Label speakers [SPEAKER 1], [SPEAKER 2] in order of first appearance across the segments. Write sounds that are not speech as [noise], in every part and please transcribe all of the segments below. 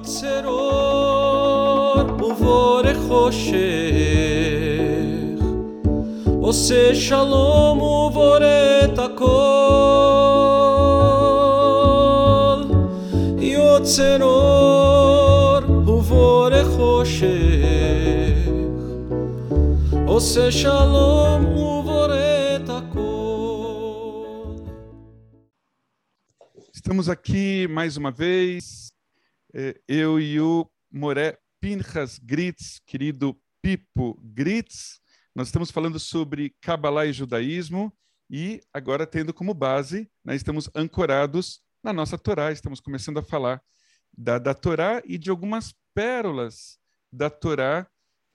[SPEAKER 1] יוצר אור ובורא חושך עושה שלום ובורא את הכל יוצר אור ובורא חושך עושה שלום ובורא את הכל
[SPEAKER 2] Estamos aqui mais uma vez, eh, eu e o Moré Pinchas Gritz, querido Pipo Gritz. Nós estamos falando sobre Kabbalah e judaísmo e agora tendo como base, nós estamos ancorados na nossa Torá, estamos começando a falar da, da Torá e de algumas pérolas da Torá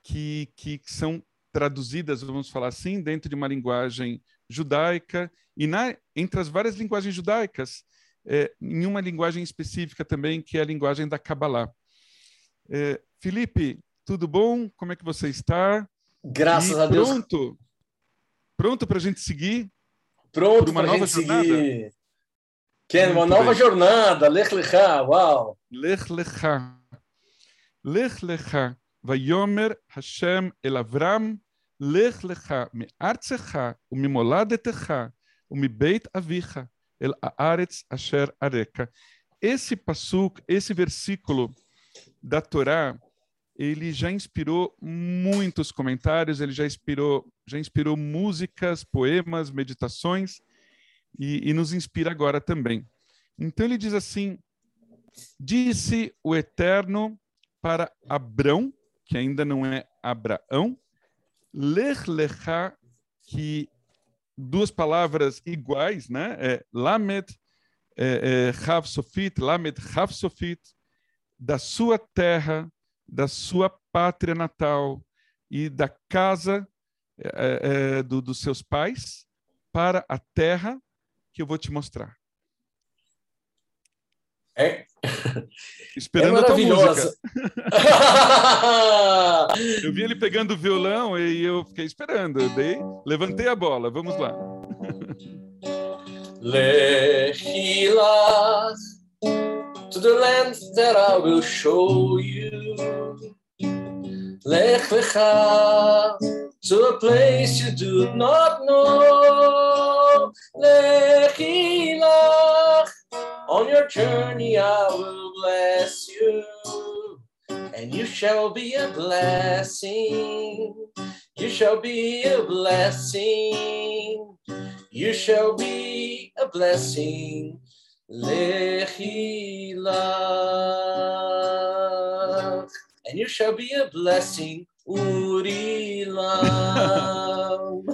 [SPEAKER 2] que, que são traduzidas, vamos falar assim, dentro de uma linguagem judaica e na, entre as várias linguagens judaicas, é, em uma linguagem específica também, que é a linguagem da Kabbalah. É, Felipe, tudo bom? Como é que você está?
[SPEAKER 3] Graças
[SPEAKER 2] E
[SPEAKER 3] a Deus.
[SPEAKER 2] Pronto? Pronto para a gente seguir?
[SPEAKER 3] Pronto
[SPEAKER 2] uma
[SPEAKER 3] para a gente
[SPEAKER 2] jornada?
[SPEAKER 3] seguir. Ken, uma
[SPEAKER 2] Muito
[SPEAKER 3] nova
[SPEAKER 2] bem.
[SPEAKER 3] jornada. Lech Lecha, uau.
[SPEAKER 2] Lech lecha. Lech lecha. Vayomer Hashem el Avram. Lech lecha me'artzecha umimoladetecha umibeit avicha el haaretz asher areka. Esse passuk, esse versículo da Torá, ele já inspirou muitos comentários, ele já inspirou, já inspirou músicas, poemas, meditações e, e nos inspira agora também. Então ele diz assim: Disse o Eterno para Abrão, que ainda não é Abraão, Lech Lecha, que duas palavras iguais, né? É Lamed, é, é, Lamed da sua terra, da sua pátria natal e da casa é, é, do, dos seus pais para a terra que eu vou te mostrar.
[SPEAKER 3] É, é
[SPEAKER 2] Esperando a tua música. [laughs] Eu vi ele pegando o violão e eu fiquei esperando. Eu dei, levantei a bola. Vamos lá.
[SPEAKER 3] Lechilach to the land that I will show you. Lech lecha to a place you do not know. On your journey I will bless you, and you shall be a blessing. You shall be a blessing. You shall be a blessing. Lechilach. And you shall be a blessing. Urilam.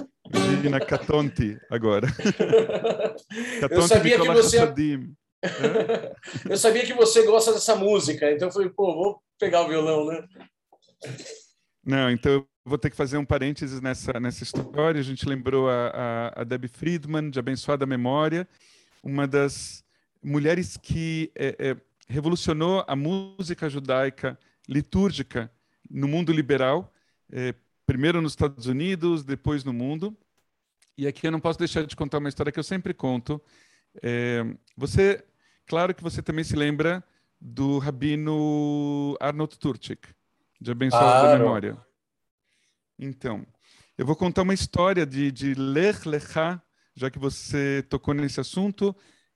[SPEAKER 3] [laughs]
[SPEAKER 2] Imagina Catonte agora. [laughs]
[SPEAKER 3] Eu sabia que você. Eu sabia que você gosta dessa música, então eu falei, pô, vou pegar o violão, né?
[SPEAKER 2] Não, então vou ter que fazer um parênteses nessa, nessa história. A gente lembrou a, a, a Debbie Friedman, de Abençoada Memória, uma das mulheres que é, é, revolucionou a música judaica litúrgica no mundo liberal, é, primeiro nos Estados Unidos, depois no mundo. E aqui eu não posso deixar de contar uma história que eu sempre conto. É, você, claro que você também se lembra do rabino Arnold Turcik, de Abençoada
[SPEAKER 3] Claro.
[SPEAKER 2] Memória. Então, eu vou contar uma história de, de Lech Lecha, já que você tocou nesse assunto.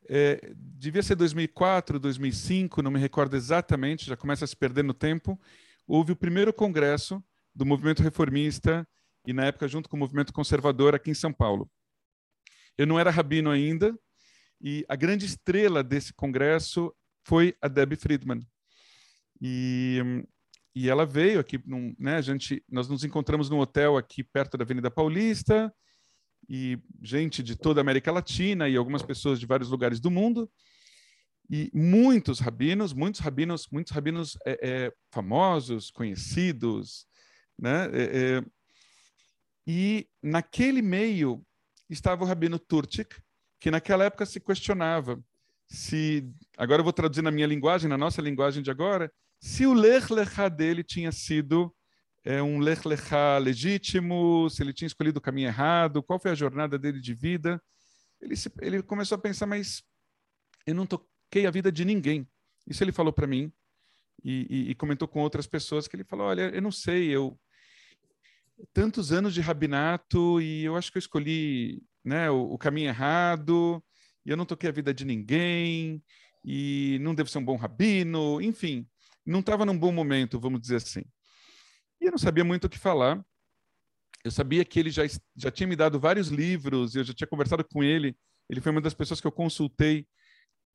[SPEAKER 2] É, devia ser 2004, 2005, não me recordo exatamente, já começa a se perder no tempo. Houve o primeiro congresso do movimento reformista e, na época, junto com o movimento conservador aqui em São Paulo. Eu não era rabino ainda e a grande estrela desse congresso foi a Debbie Friedman. E, e ela veio aqui, num, né, gente, nós nos encontramos num hotel aqui perto da Avenida Paulista, e gente de toda a América Latina e algumas pessoas de vários lugares do mundo e muitos rabinos, muitos rabinos, muitos rabinos é, é, famosos, conhecidos, né? É, é, e naquele meio estava o rabino Turcik, que naquela época se questionava se, agora eu vou traduzir na minha linguagem, na nossa linguagem de agora, se o Lech Lechá dele tinha sido é, um Lech Lechá legítimo, se ele tinha escolhido o caminho errado, qual foi a jornada dele de vida. Ele, se, ele começou a pensar, mas eu não toquei a vida de ninguém. Isso ele falou para mim. e, e, e comentou com outras pessoas que ele falou: Olha, eu não sei, eu. Tantos anos de rabinato e eu acho que eu escolhi né, o, o caminho errado, e eu não toquei a vida de ninguém, e não devo ser um bom rabino, enfim, não estava num bom momento, vamos dizer assim. E eu não sabia muito o que falar. Eu sabia que ele já, já tinha me dado vários livros, eu já tinha conversado com ele. Ele foi uma das pessoas que eu consultei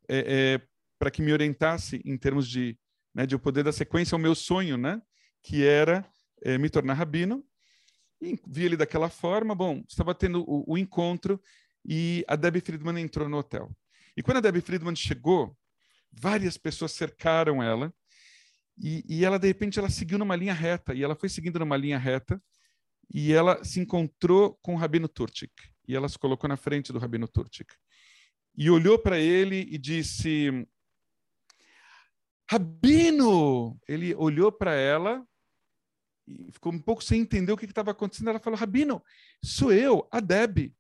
[SPEAKER 2] é, é, para que me orientasse em termos de, né, de eu poder dar sequência ao meu sonho, né, que era é, me tornar rabino. E vi ele daquela forma. Bom, estava tendo o, o encontro e a Debbie Friedman entrou no hotel. E quando a Debbie Friedman chegou, várias pessoas cercaram ela e, e, ela de repente ela seguiu numa linha reta e ela foi seguindo numa linha reta e ela se encontrou com o Rabino Turchik e ela se colocou na frente do Rabino Turchik e olhou para ele e disse Rabino ele olhou para ela e ficou um pouco sem entender o que estava acontecendo ela falou Rabino sou eu a Deb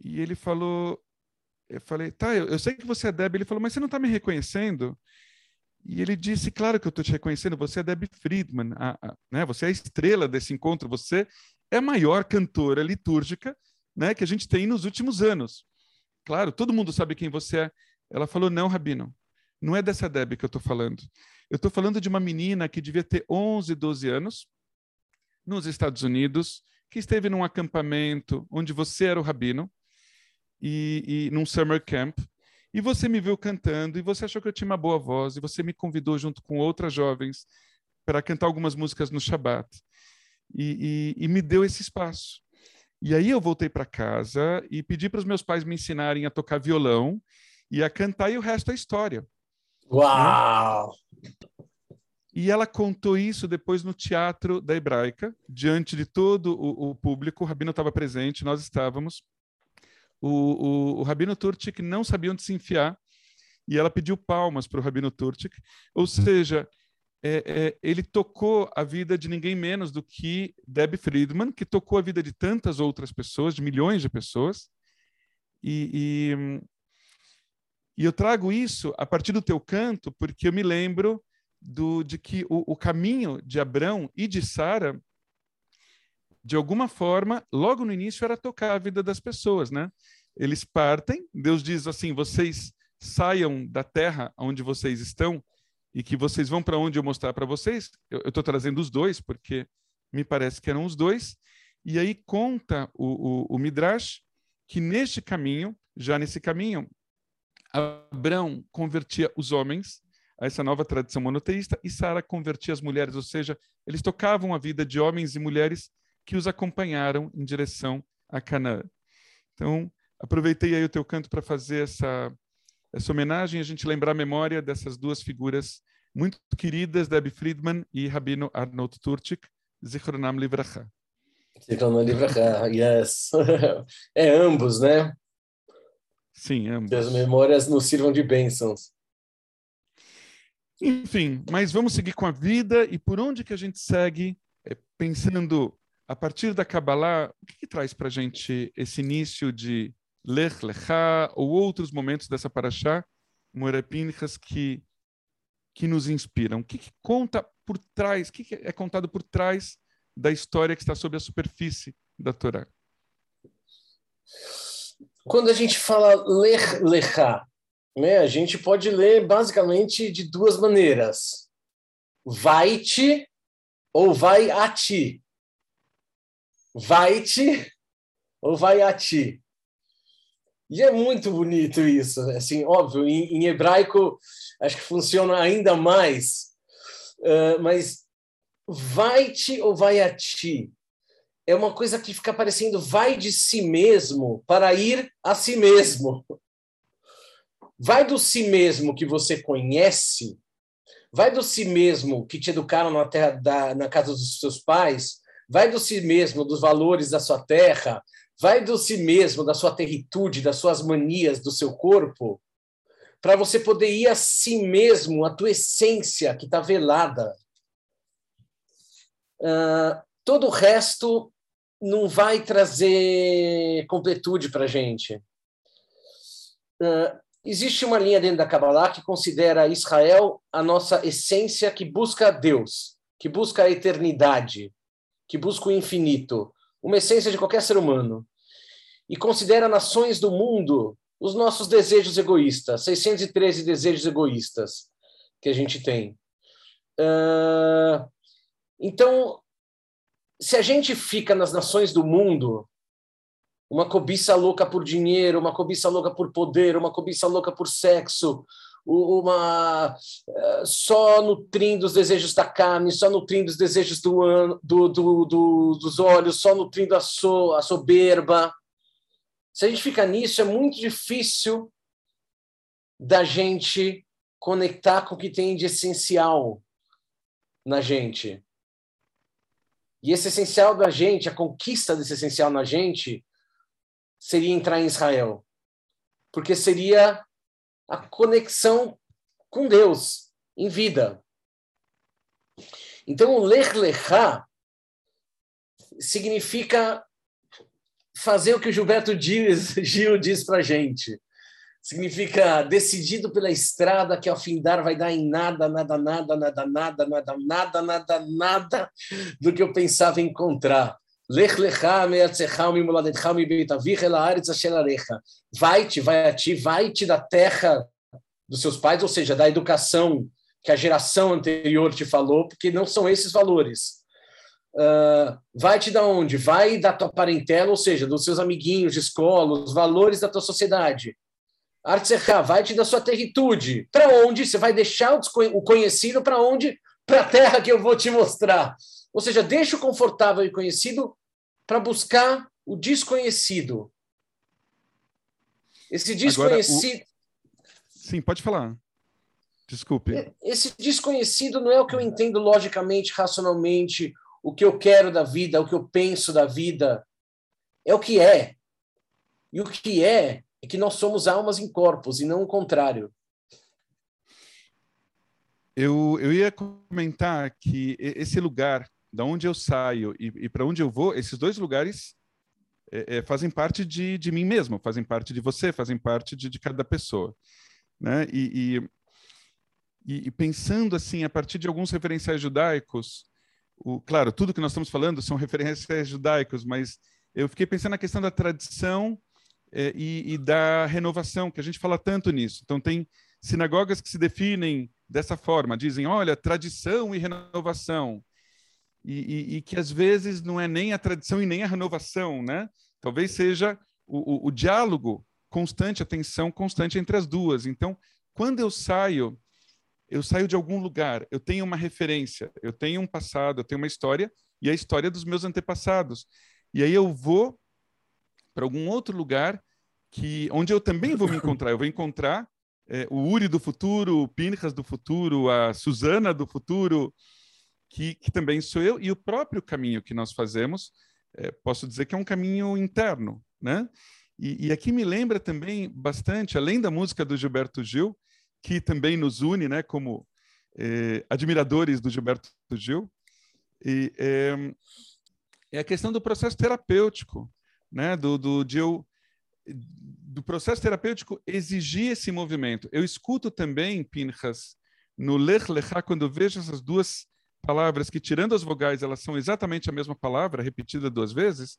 [SPEAKER 2] e ele falou eu falei tá eu, eu sei que você é Deb ele falou mas você não está me reconhecendo e ele disse, claro que eu estou te reconhecendo, você é Debbie Friedman, a, a, né? você é a estrela desse encontro, você é a maior cantora litúrgica né, que a gente tem nos últimos anos. Claro, todo mundo sabe quem você é. Ela falou, não, Rabino, não é dessa Debbie que eu estou falando. Eu estou falando de uma menina que devia ter 11, 12 anos, nos Estados Unidos, que esteve num acampamento onde você era o Rabino, e, e num summer camp, e você me viu cantando, e você achou que eu tinha uma boa voz, e você me convidou junto com outras jovens para cantar algumas músicas no Shabat. E, e, e me deu esse espaço. E aí eu voltei para casa e pedi para os meus pais me ensinarem a tocar violão e a cantar, e o resto é história.
[SPEAKER 3] Uau!
[SPEAKER 2] E ela contou isso depois no Teatro da Hebraica, diante de todo o, o público. O Rabino estava presente, nós estávamos o, o, o Rabino Turtik não sabia onde se enfiar e ela pediu palmas para o Rabino Turtik. Ou seja, é, é, ele tocou a vida de ninguém menos do que Deb Friedman, que tocou a vida de tantas outras pessoas, de milhões de pessoas. E, e, eu trago isso a partir do teu canto, porque eu me lembro do, de que o, o caminho de Abrão e de Sara de alguma forma, logo no início era tocar a vida das pessoas, né? Eles partem, Deus diz assim: vocês saiam da terra onde vocês estão e que vocês vão para onde eu mostrar para vocês. Eu estou trazendo os dois, porque me parece que eram os dois. E aí conta o, o, o Midrash que neste caminho, já nesse caminho, Abraão convertia os homens a essa nova tradição monoteísta e Sara convertia as mulheres, ou seja, eles tocavam a vida de homens e mulheres que os acompanharam em direção a Canaã. Então, aproveitei aí o teu canto para fazer essa, essa homenagem, a gente lembrar a memória dessas duas figuras muito queridas, Debbie Friedman e Rabino Arnold Turchik, Zichronam Livracha.
[SPEAKER 3] Zichronam Livracha, yes. [laughs] é ambos, né?
[SPEAKER 2] Sim, ambos.
[SPEAKER 3] Que as memórias nos sirvam de bênçãos.
[SPEAKER 2] Enfim, mas vamos seguir com a vida e por onde que a gente segue, é, pensando a partir da Kabbalah, o que, que traz para a gente esse início de Lech Lechá ou outros momentos dessa paraxá, Morepinchas, que, que nos inspiram? O que, que conta por trás, o que, que é contado por trás da história que está sob a superfície da Torá?
[SPEAKER 3] Quando a gente fala Lech Lechá, né, a gente pode ler basicamente de duas maneiras. Vai-te ou vai a ti vai-te ou vai a ti. E é muito bonito isso, assim, óbvio, em, em hebraico acho que funciona ainda mais, uh, mas vai-te ou vai a ti é uma coisa que fica parecendo vai de si mesmo para ir a si mesmo. Vai do si mesmo que você conhece, vai do si mesmo que te educaram na, terra da, na casa dos seus pais, vai do si mesmo, dos valores da sua terra, vai do si mesmo, da sua territude, das suas manias, do seu corpo, para você poder ir a si mesmo, a tua essência que está velada. Uh, todo o resto não vai trazer completude para a gente. Uh, existe uma linha dentro da Kabbalah que considera Israel a nossa essência que busca Deus, que busca a eternidade, que busca o infinito, uma essência de qualquer ser humano. E considera nações do mundo os nossos desejos egoístas, 613 desejos egoístas que a gente tem. Uh, então, se a gente fica nas nações do mundo, uma cobiça louca por dinheiro, uma cobiça louca por poder, uma cobiça louca por sexo, uma uh, só nutrindo os desejos da carne, só nutrindo os desejos do, do, do, do dos olhos, só nutrindo a, so, a soberba. Se a gente fica nisso, é muito difícil da gente conectar com o que tem de essencial na gente. E esse essencial da gente, a conquista desse essencial na gente, seria entrar em Israel. Porque seria a conexão com Deus em vida. Então, o Lech Lechá significa fazer o que o Gilberto [laughs] Gil diz para gente. Significa decidido pela estrada que ao findar vai dar em nada, nada, nada, nada, nada, nada, nada, nada, nada do que eu pensava encontrar. Lech lecha me'atzecha mimoladetcha mibeitavicha ela aretz asher arecha. Vai-te, vai a ti, vai-te da terra dos seus pais, ou seja, da educação que a geração anterior te falou, porque não são esses valores. Uh, vai te da onde? Vai da tua parentela, ou seja, dos seus amiguinhos de escola, os valores da tua sociedade. Artsecha, vai te da sua territude. Para onde? Você vai deixar o conhecido para onde? Para a terra que eu vou te mostrar. Ou seja, deixa o confortável e conhecido para buscar o desconhecido. Esse desconhecido.
[SPEAKER 2] O... Sim, pode falar. Desculpe.
[SPEAKER 3] Esse desconhecido não é o que eu entendo logicamente, racionalmente, o que eu quero da vida, o que eu penso da vida. É o que é. E o que é é que nós somos almas em corpos e não o contrário.
[SPEAKER 2] Eu, eu ia comentar que esse lugar, da onde eu saio e, e para onde eu vou, esses dois lugares é, é, fazem parte de, de mim mesmo, fazem parte de você, fazem parte de, de cada pessoa. Né? E, e, e, pensando assim, a partir de alguns referenciais judaicos, o, claro, tudo que nós estamos falando são referenciais judaicos, mas eu fiquei pensando na questão da tradição é, e, e, da renovação, que a gente fala tanto nisso. Então, tem sinagogas que se definem dessa forma, dizem, olha, tradição e renovação. E, e, e, que às vezes não é nem a tradição e nem a renovação, né? Talvez seja o, o, o diálogo constante, a tensão constante entre as duas. Então, quando eu saio, eu saio de algum lugar, eu tenho uma referência, eu tenho um passado, eu tenho uma história e a história dos meus antepassados. E aí eu vou para algum outro lugar que onde eu também vou me encontrar. Eu vou encontrar é, o Uri do futuro, o Pinchas do futuro, a Susana do futuro, que, que também sou eu, e o próprio caminho que nós fazemos, é, posso dizer que é um caminho interno, né? E, e, aqui me lembra também bastante, além da música do Gilberto Gil, que também nos une, né, como é, admiradores do Gilberto Gil, e, é a questão do processo terapêutico né, do, do, de eu, do processo terapêutico exigir esse movimento. Eu escuto também, Pinchas, no Lech Lechá, quando eu vejo essas duas palavras que, tirando as vogais, elas são exatamente a mesma palavra, repetida duas vezes,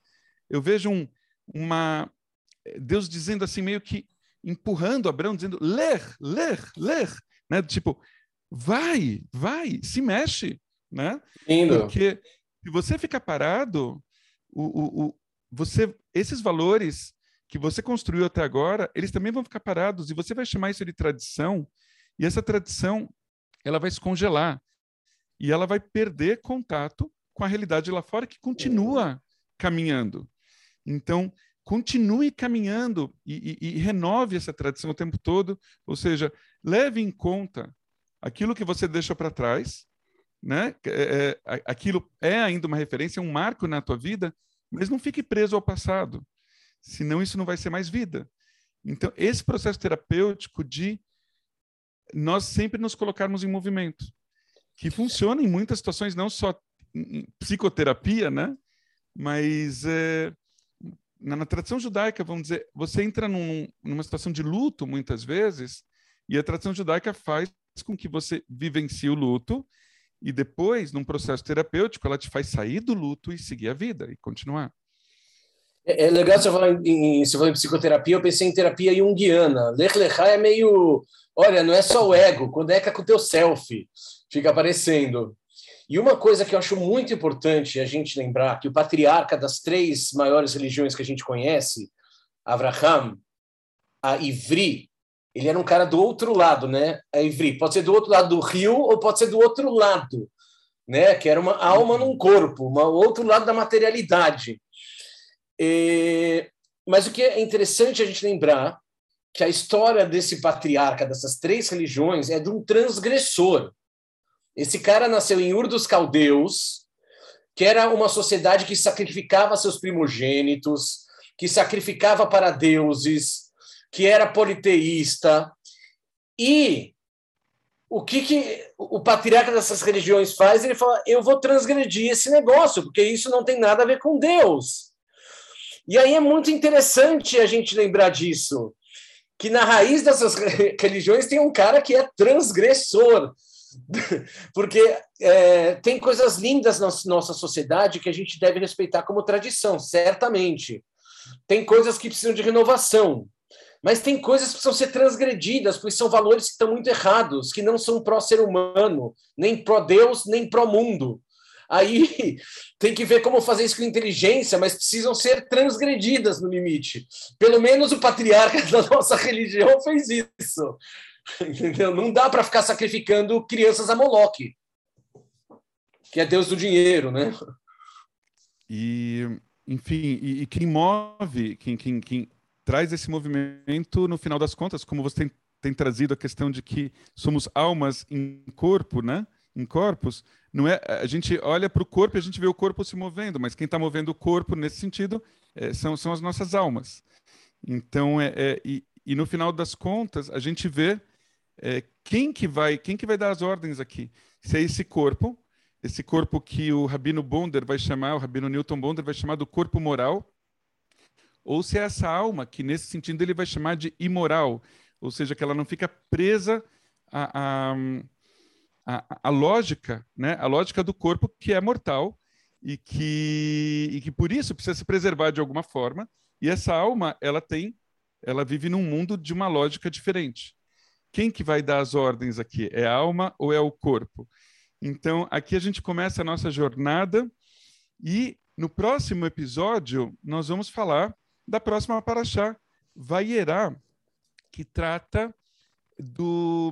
[SPEAKER 2] eu vejo um, uma... Deus dizendo assim, meio que empurrando Abraão, dizendo, ler, ler, ler, né? Tipo, vai, vai, se mexe, né?
[SPEAKER 3] Lindo.
[SPEAKER 2] Porque se você ficar parado, o, o, você, esses valores que você construiu até agora, eles também vão ficar parados e você vai chamar isso de tradição. E essa tradição, ela vai se congelar e ela vai perder contato com a realidade lá fora que continua caminhando. Então, continue caminhando e, e, e, renove essa tradição o tempo todo, ou seja, leve em conta aquilo que você deixou para trás, né? É, é, aquilo é ainda uma referência, um marco na tua vida, mas não fique preso ao passado, senão isso não vai ser mais vida. Então, esse processo terapêutico de nós sempre nos colocarmos em movimento, que funciona em muitas situações, não só em psicoterapia, né? Mas é, na, na tradição judaica, vamos dizer, você entra num, numa situação de luto muitas vezes, e a tradição judaica faz com que você vivencie o luto e depois, num processo terapêutico, ela te faz sair do luto e seguir a vida e continuar.
[SPEAKER 3] É, é legal você falar em, você falar em psicoterapia, eu pensei em terapia junguiana. Lech Lechá é meio, olha, não é só o ego, conecta com o teu self, fica aparecendo. E uma coisa que eu acho muito importante a gente lembrar, que o patriarca das três maiores religiões que a gente conhece, Abraham, a Ivri, ele era um cara do outro lado, né? A Ivri pode ser do outro lado do rio ou pode ser do outro lado, né? Que era uma alma num corpo, um outro lado da materialidade. E... Mas o que é interessante a gente lembrar que a história desse patriarca dessas três religiões é de um transgressor. Esse cara nasceu em Ur dos Caldeus, que era uma sociedade que sacrificava seus primogênitos, que sacrificava para deuses, que era politeísta. E o que, que o patriarca dessas religiões faz? Ele fala: eu vou transgredir esse negócio, porque isso não tem nada a ver com Deus. E aí é muito interessante a gente lembrar disso, que na raiz dessas [laughs] religiões tem um cara que é transgressor, [laughs] porque é, tem coisas lindas na nossa sociedade que a gente deve respeitar como tradição, certamente. Tem coisas que precisam de renovação, mas tem coisas que precisam ser transgredidas, porque são valores que estão muito errados, que não são pró-ser humano, nem pró-Deus, nem pró-mundo. Aí [laughs] tem que ver como fazer isso com inteligência, mas precisam ser transgredidas no limite. Pelo menos o patriarca [laughs] da nossa religião fez isso. [laughs] Entendeu? Não dá para ficar sacrificando crianças a Moloque, que é Deus do dinheiro, né?
[SPEAKER 2] E, enfim, e, e quem move, quem, quem, quem traz esse movimento, no final das contas, como você tem, tem trazido a questão de que somos almas em corpo, né? Em corpos, não é? A gente olha para o corpo e a gente vê o corpo se movendo, mas quem está movendo o corpo nesse sentido é, são, são as nossas almas. Então, é, é e, e, no final das contas, a gente vê é, quem que vai quem que vai dar as ordens aqui. Se é esse corpo, esse corpo que o Rabino Bonder vai chamar, o Rabino Newton Bonder vai chamar do corpo moral, ou se é essa alma, que nesse sentido ele vai chamar de imoral, ou seja, que ela não fica presa à, à, à lógica, né? a lógica do corpo que é mortal e que, e que por isso precisa se preservar de alguma forma, e essa alma, ela tem, ela vive num mundo de uma lógica diferente. Quem que vai dar as ordens aqui? É a alma ou é o corpo? Então, aqui a gente começa a nossa jornada e no próximo episódio nós vamos falar da próxima paraxá, Vaierá, que trata do,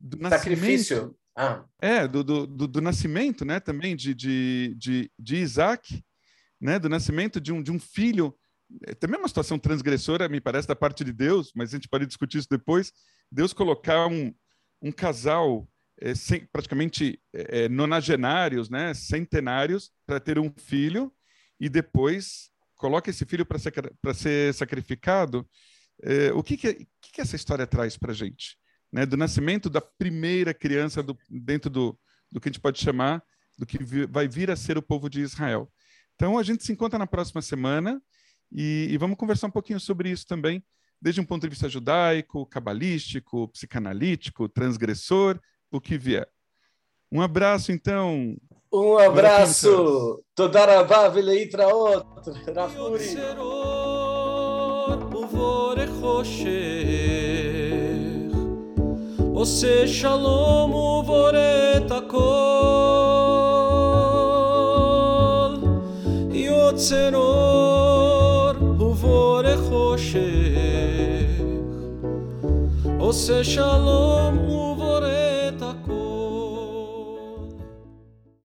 [SPEAKER 3] do Sacrifício. Ah.
[SPEAKER 2] É, do, do, do, do, nascimento, né, também de, de, de, de Isaac, né, do nascimento de um, de um filho, é, também é uma situação transgressora, me parece, da parte de Deus, mas a gente pode discutir isso depois, Deus colocar um, um casal é, sem, praticamente é, é nonagenários, né, centenários, para ter um filho, e depois coloca esse filho para ser, ser sacrificado, é, o que que, que, que, essa história traz para a gente? Né? Do nascimento da primeira criança do, dentro do, do que a gente pode chamar, do que vi, vai vir a ser o povo de Israel. Então, a gente se encontra na próxima semana e, e vamos conversar um pouquinho sobre isso também, desde um ponto de vista judaico, cabalístico, psicanalítico, transgressor, o que vier. Um abraço, então.
[SPEAKER 3] Um abraço. תודה רבה ולהתראות, רפורי. עושה שלום ובורא את הכל יוצר אור ובורא חושך עושה שלום ובורא